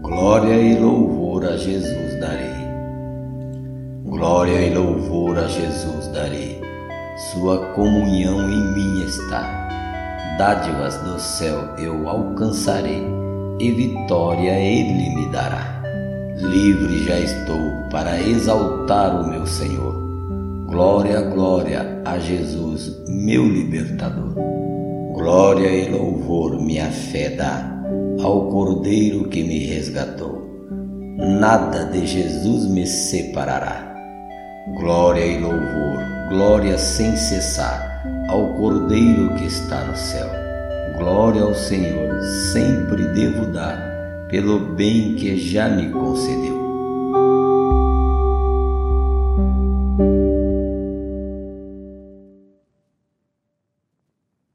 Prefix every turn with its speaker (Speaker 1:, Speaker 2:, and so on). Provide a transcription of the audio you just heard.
Speaker 1: Glória e louvor a Jesus darei. Glória e louvor a Jesus darei. Sua comunhão em mim está. Dádivas do céu eu alcançarei e vitória ele me dará. Livre já estou para exaltar o meu Senhor. Glória, glória a Jesus, meu libertador. Glória e louvor minha fé dá ao Cordeiro que me resgatou. Nada de Jesus me separará. Glória e louvor, glória sem cessar ao Cordeiro que está no céu. Glória ao Senhor, sempre devo dar pelo bem que já me concedeu.